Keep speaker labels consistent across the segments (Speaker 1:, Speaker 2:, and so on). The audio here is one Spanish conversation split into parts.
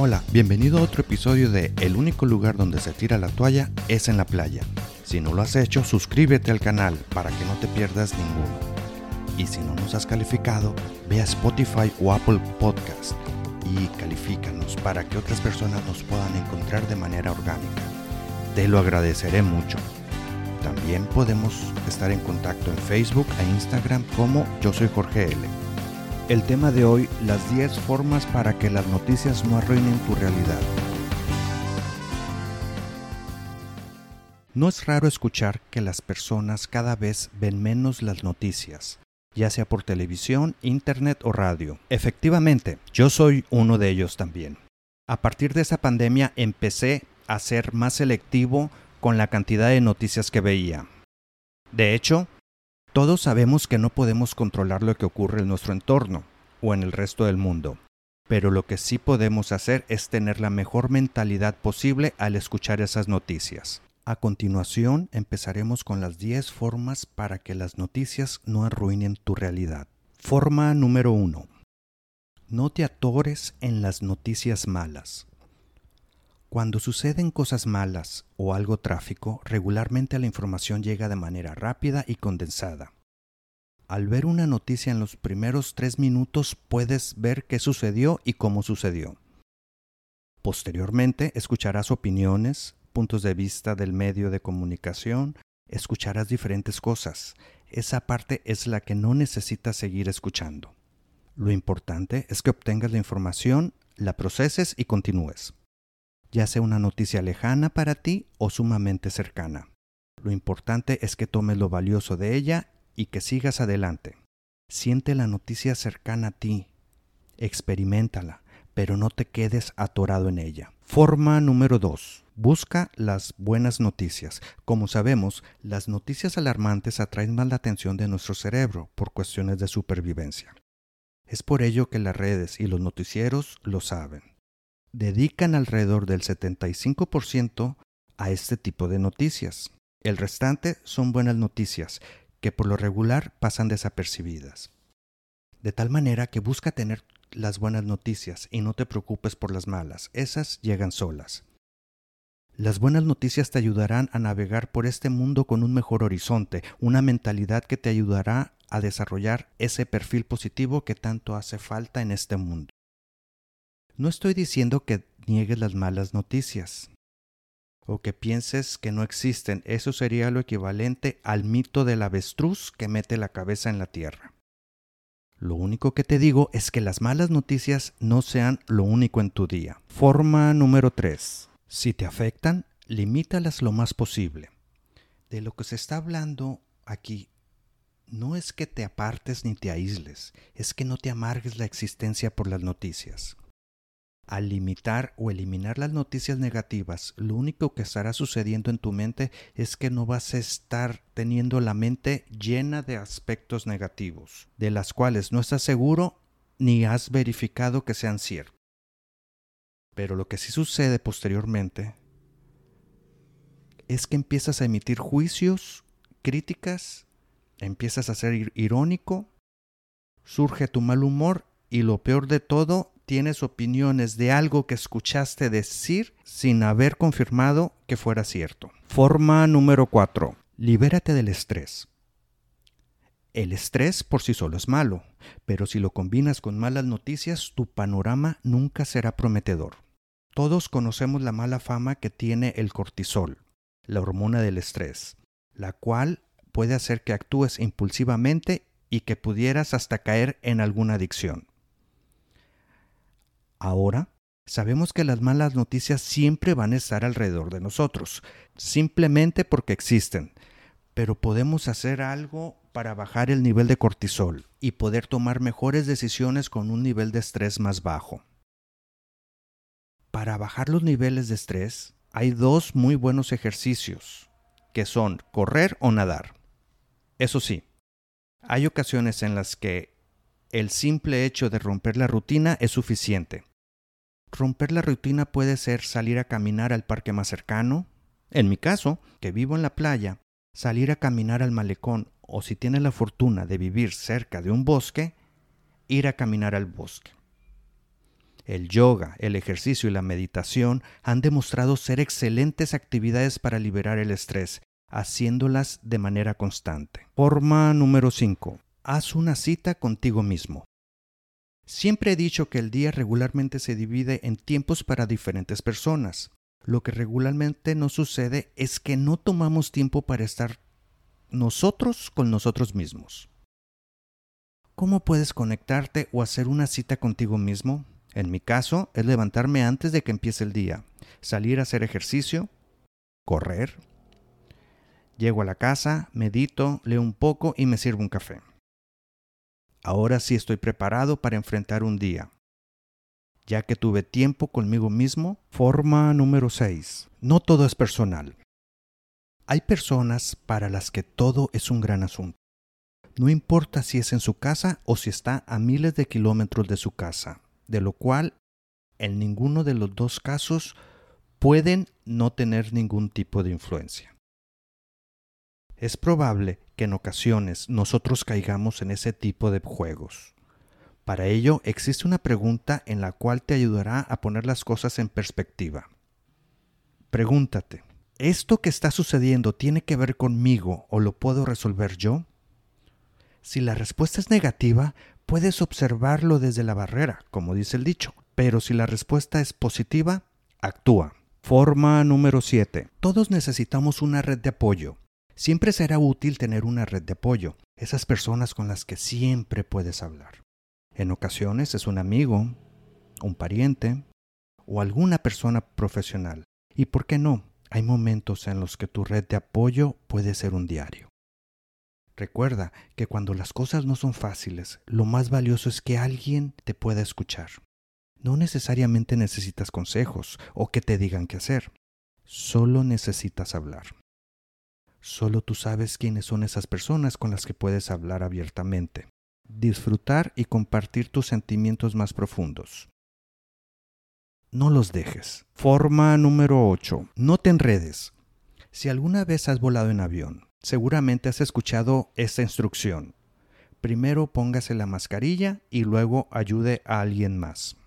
Speaker 1: Hola, bienvenido a otro episodio de El único lugar donde se tira la toalla es en la playa. Si no lo has hecho, suscríbete al canal para que no te pierdas ninguno. Y si no nos has calificado, ve a Spotify o Apple Podcast y califícanos para que otras personas nos puedan encontrar de manera orgánica. Te lo agradeceré mucho. También podemos estar en contacto en Facebook e Instagram como Yo Soy Jorge L. El tema de hoy, las 10 formas para que las noticias no arruinen tu realidad. No es raro escuchar que las personas cada vez ven menos las noticias, ya sea por televisión, internet o radio. Efectivamente, yo soy uno de ellos también. A partir de esa pandemia empecé a ser más selectivo con la cantidad de noticias que veía. De hecho, todos sabemos que no podemos controlar lo que ocurre en nuestro entorno o en el resto del mundo, pero lo que sí podemos hacer es tener la mejor mentalidad posible al escuchar esas noticias. A continuación empezaremos con las 10 formas para que las noticias no arruinen tu realidad. Forma número 1. No te atores en las noticias malas. Cuando suceden cosas malas o algo tráfico, regularmente la información llega de manera rápida y condensada. Al ver una noticia en los primeros tres minutos puedes ver qué sucedió y cómo sucedió. Posteriormente escucharás opiniones, puntos de vista del medio de comunicación, escucharás diferentes cosas. Esa parte es la que no necesitas seguir escuchando. Lo importante es que obtengas la información, la proceses y continúes ya sea una noticia lejana para ti o sumamente cercana. Lo importante es que tomes lo valioso de ella y que sigas adelante. Siente la noticia cercana a ti, experimentala, pero no te quedes atorado en ella. Forma número 2. Busca las buenas noticias. Como sabemos, las noticias alarmantes atraen más la atención de nuestro cerebro por cuestiones de supervivencia. Es por ello que las redes y los noticieros lo saben dedican alrededor del 75% a este tipo de noticias. El restante son buenas noticias, que por lo regular pasan desapercibidas. De tal manera que busca tener las buenas noticias y no te preocupes por las malas, esas llegan solas. Las buenas noticias te ayudarán a navegar por este mundo con un mejor horizonte, una mentalidad que te ayudará a desarrollar ese perfil positivo que tanto hace falta en este mundo. No estoy diciendo que niegues las malas noticias o que pienses que no existen. Eso sería lo equivalente al mito del avestruz que mete la cabeza en la tierra. Lo único que te digo es que las malas noticias no sean lo único en tu día. Forma número 3. Si te afectan, limítalas lo más posible. De lo que se está hablando aquí no es que te apartes ni te aísles, es que no te amargues la existencia por las noticias. Al limitar o eliminar las noticias negativas, lo único que estará sucediendo en tu mente es que no vas a estar teniendo la mente llena de aspectos negativos, de las cuales no estás seguro ni has verificado que sean ciertos. Pero lo que sí sucede posteriormente es que empiezas a emitir juicios, críticas, empiezas a ser irónico, surge tu mal humor y lo peor de todo tienes opiniones de algo que escuchaste decir sin haber confirmado que fuera cierto. Forma número 4. Libérate del estrés. El estrés por sí solo es malo, pero si lo combinas con malas noticias, tu panorama nunca será prometedor. Todos conocemos la mala fama que tiene el cortisol, la hormona del estrés, la cual puede hacer que actúes impulsivamente y que pudieras hasta caer en alguna adicción. Ahora, sabemos que las malas noticias siempre van a estar alrededor de nosotros, simplemente porque existen, pero podemos hacer algo para bajar el nivel de cortisol y poder tomar mejores decisiones con un nivel de estrés más bajo. Para bajar los niveles de estrés, hay dos muy buenos ejercicios, que son correr o nadar. Eso sí, hay ocasiones en las que el simple hecho de romper la rutina es suficiente. Romper la rutina puede ser salir a caminar al parque más cercano, en mi caso, que vivo en la playa, salir a caminar al malecón o si tienes la fortuna de vivir cerca de un bosque, ir a caminar al bosque. El yoga, el ejercicio y la meditación han demostrado ser excelentes actividades para liberar el estrés, haciéndolas de manera constante. Forma número 5. Haz una cita contigo mismo. Siempre he dicho que el día regularmente se divide en tiempos para diferentes personas. Lo que regularmente no sucede es que no tomamos tiempo para estar nosotros con nosotros mismos. ¿Cómo puedes conectarte o hacer una cita contigo mismo? En mi caso, es levantarme antes de que empiece el día, salir a hacer ejercicio, correr. Llego a la casa, medito, leo un poco y me sirvo un café. Ahora sí estoy preparado para enfrentar un día. Ya que tuve tiempo conmigo mismo, forma número 6. No todo es personal. Hay personas para las que todo es un gran asunto. No importa si es en su casa o si está a miles de kilómetros de su casa, de lo cual en ninguno de los dos casos pueden no tener ningún tipo de influencia. Es probable que en ocasiones nosotros caigamos en ese tipo de juegos. Para ello existe una pregunta en la cual te ayudará a poner las cosas en perspectiva. Pregúntate, ¿esto que está sucediendo tiene que ver conmigo o lo puedo resolver yo? Si la respuesta es negativa, puedes observarlo desde la barrera, como dice el dicho, pero si la respuesta es positiva, actúa. Forma número 7. Todos necesitamos una red de apoyo. Siempre será útil tener una red de apoyo, esas personas con las que siempre puedes hablar. En ocasiones es un amigo, un pariente o alguna persona profesional. Y por qué no, hay momentos en los que tu red de apoyo puede ser un diario. Recuerda que cuando las cosas no son fáciles, lo más valioso es que alguien te pueda escuchar. No necesariamente necesitas consejos o que te digan qué hacer. Solo necesitas hablar. Solo tú sabes quiénes son esas personas con las que puedes hablar abiertamente, disfrutar y compartir tus sentimientos más profundos. No los dejes. Forma número 8. No te enredes. Si alguna vez has volado en avión, seguramente has escuchado esta instrucción. Primero póngase la mascarilla y luego ayude a alguien más.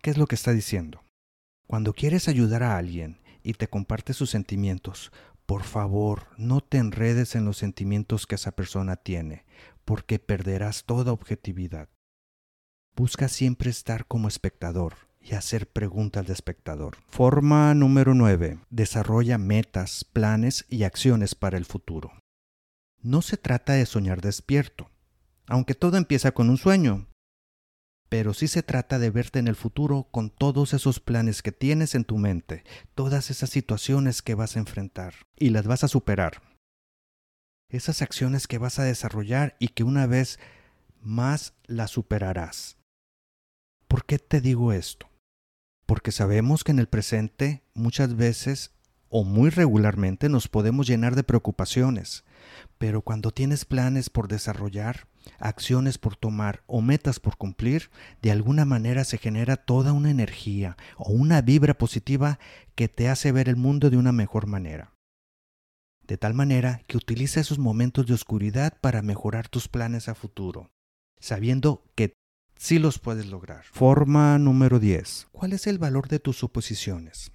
Speaker 1: ¿Qué es lo que está diciendo? Cuando quieres ayudar a alguien y te comparte sus sentimientos, por favor, no te enredes en los sentimientos que esa persona tiene, porque perderás toda objetividad. Busca siempre estar como espectador y hacer preguntas de espectador. Forma número 9. Desarrolla metas, planes y acciones para el futuro. No se trata de soñar despierto, aunque todo empieza con un sueño pero sí se trata de verte en el futuro con todos esos planes que tienes en tu mente, todas esas situaciones que vas a enfrentar y las vas a superar. Esas acciones que vas a desarrollar y que una vez más las superarás. ¿Por qué te digo esto? Porque sabemos que en el presente muchas veces o muy regularmente nos podemos llenar de preocupaciones, pero cuando tienes planes por desarrollar, acciones por tomar o metas por cumplir, de alguna manera se genera toda una energía o una vibra positiva que te hace ver el mundo de una mejor manera. De tal manera que utiliza esos momentos de oscuridad para mejorar tus planes a futuro, sabiendo que sí los puedes lograr. Forma número 10. ¿Cuál es el valor de tus suposiciones?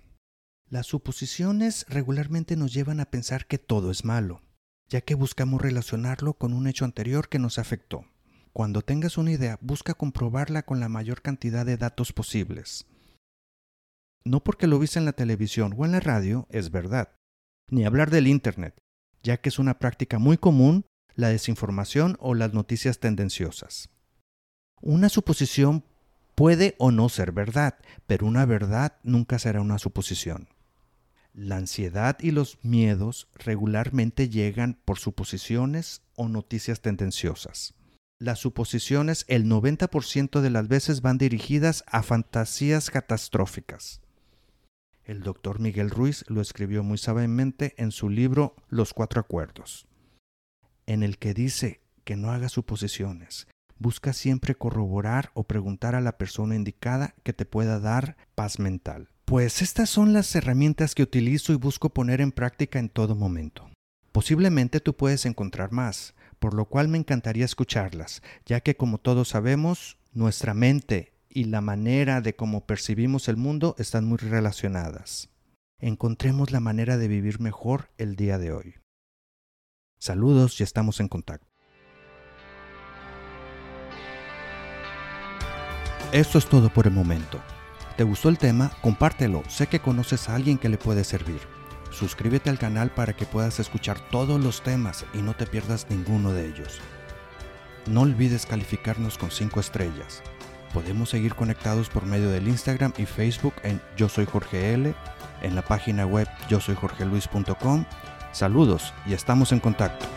Speaker 1: Las suposiciones regularmente nos llevan a pensar que todo es malo ya que buscamos relacionarlo con un hecho anterior que nos afectó. Cuando tengas una idea, busca comprobarla con la mayor cantidad de datos posibles. No porque lo viste en la televisión o en la radio es verdad, ni hablar del Internet, ya que es una práctica muy común la desinformación o las noticias tendenciosas. Una suposición puede o no ser verdad, pero una verdad nunca será una suposición. La ansiedad y los miedos regularmente llegan por suposiciones o noticias tendenciosas. Las suposiciones el 90% de las veces van dirigidas a fantasías catastróficas. El doctor Miguel Ruiz lo escribió muy sabiamente en su libro Los Cuatro Acuerdos, en el que dice que no haga suposiciones, busca siempre corroborar o preguntar a la persona indicada que te pueda dar paz mental. Pues estas son las herramientas que utilizo y busco poner en práctica en todo momento. Posiblemente tú puedes encontrar más, por lo cual me encantaría escucharlas, ya que como todos sabemos, nuestra mente y la manera de cómo percibimos el mundo están muy relacionadas. Encontremos la manera de vivir mejor el día de hoy. Saludos y estamos en contacto. Esto es todo por el momento. ¿Te gustó el tema? Compártelo. Sé que conoces a alguien que le puede servir. Suscríbete al canal para que puedas escuchar todos los temas y no te pierdas ninguno de ellos. No olvides calificarnos con 5 estrellas. Podemos seguir conectados por medio del Instagram y Facebook en Yo Soy Jorge L, en la página web yo soy Jorge Luis.com. Saludos y estamos en contacto.